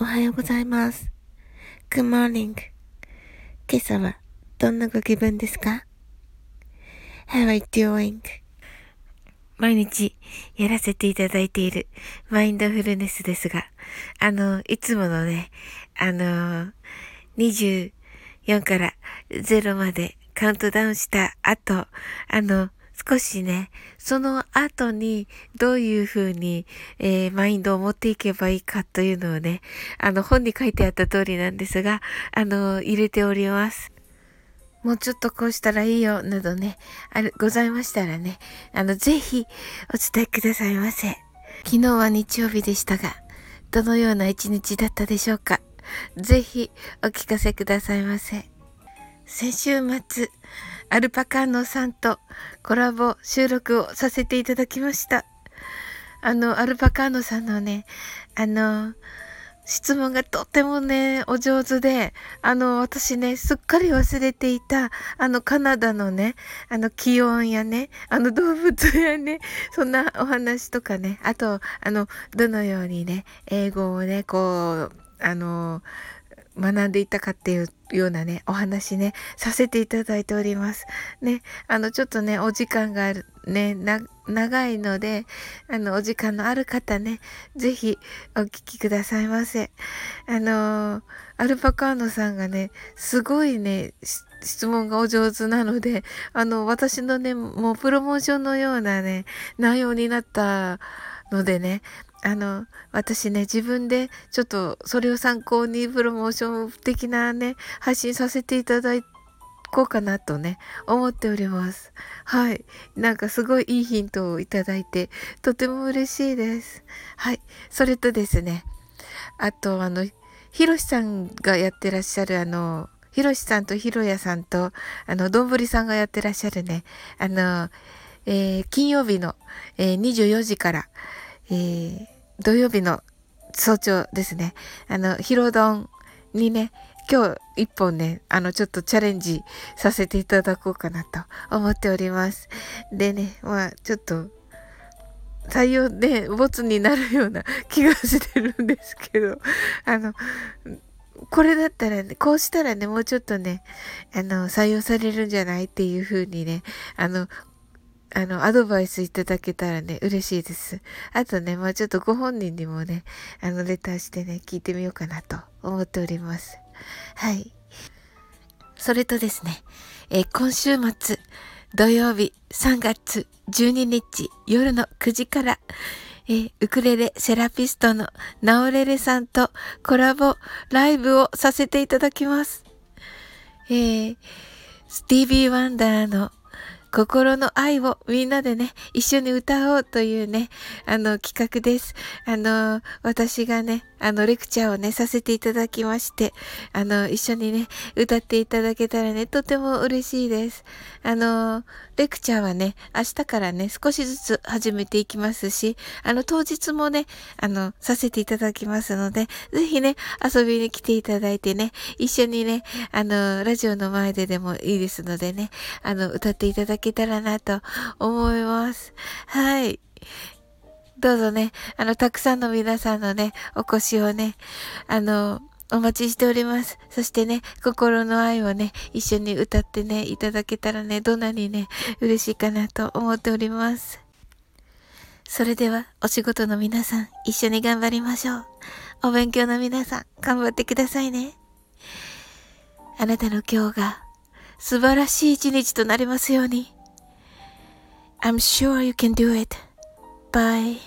おはようございます。Good morning. 今朝はどんなご気分ですか ?How are you doing? 毎日やらせていただいているマインドフルネスですが、あの、いつものね、あの、24から0までカウントダウンした後、あの、少しね、その後にどういうふうに、えー、マインドを持っていけばいいかというのをね、あの本に書いてあった通りなんですが、あの、入れております。もうちょっとこうしたらいいよ、などね、ある、ございましたらね、あの、ぜひお伝えくださいませ。昨日は日曜日でしたが、どのような一日だったでしょうか。ぜひお聞かせくださいませ。先週末、アルパカーノさんとコラボ収録をさせていただきました。あの、アルパカーノさんのね、あの、質問がとってもね、お上手で、あの、私ね、すっかり忘れていた、あの、カナダのね、あの、気温やね、あの、動物やね、そんなお話とかね、あと、あの、どのようにね、英語をね、こう、あの、学んでいたかっていうようなね、お話ね、させていただいております。ね、あの、ちょっとね、お時間がある、ね、な、長いので、あの、お時間のある方ね、ぜひお聞きくださいませ。あの、アルパカーノさんがね、すごいね、質問がお上手なので、あの、私のね、もうプロモーションのようなね、内容になったのでね、あの、私ね、自分でちょっとそれを参考にプロモーション的なね、配信させていただこうかなとね、思っております。はい。なんかすごいいいヒントをいただいて、とても嬉しいです。はい。それとですね、あと、あの、ひろしさんがやってらっしゃるあの、ひろしさんとひろやさんと、あの、どんぶりさんがやってらっしゃるね、あの、えー、金曜日の、えー、24時から、えー、土曜日の早朝ですね。あの、ヒロドにね、今日一本ね、あの、ちょっとチャレンジさせていただこうかなと思っております。でね、まあ、ちょっと、採用で、ボツになるような気がしてるんですけど、あの、これだったらね、こうしたらね、もうちょっとね、あの、採用されるんじゃないっていう風にね、あの、あの、アドバイスいただけたらね、嬉しいです。あとね、まあちょっとご本人にもね、あの、レターしてね、聞いてみようかなと思っております。はい。それとですね、えー、今週末、土曜日3月12日夜の9時から、えー、ウクレレセラピストのナオレレさんとコラボライブをさせていただきます。えー、スティービー・ワンダーの心の愛をみんなでね、一緒に歌おうというね、あの企画です。あの、私がね、あの、レクチャーをね、させていただきまして、あの、一緒にね、歌っていただけたらね、とても嬉しいです。あの、レクチャーはね、明日からね、少しずつ始めていきますし、あの、当日もね、あの、させていただきますので、ぜひね、遊びに来ていただいてね、一緒にね、あの、ラジオの前ででもいいですのでね、あの、歌っていただけけたらなと思います。はい。どうぞね、あの、たくさんの皆さんのね、お越しをね、あの、お待ちしております。そしてね、心の愛をね、一緒に歌ってね、いただけたらね、どんなにね、嬉しいかなと思っております。それでは、お仕事の皆さん、一緒に頑張りましょう。お勉強の皆さん、頑張ってくださいね。あなたの今日が、素晴らしい一日となりますように。I'm sure you can do it. Bye.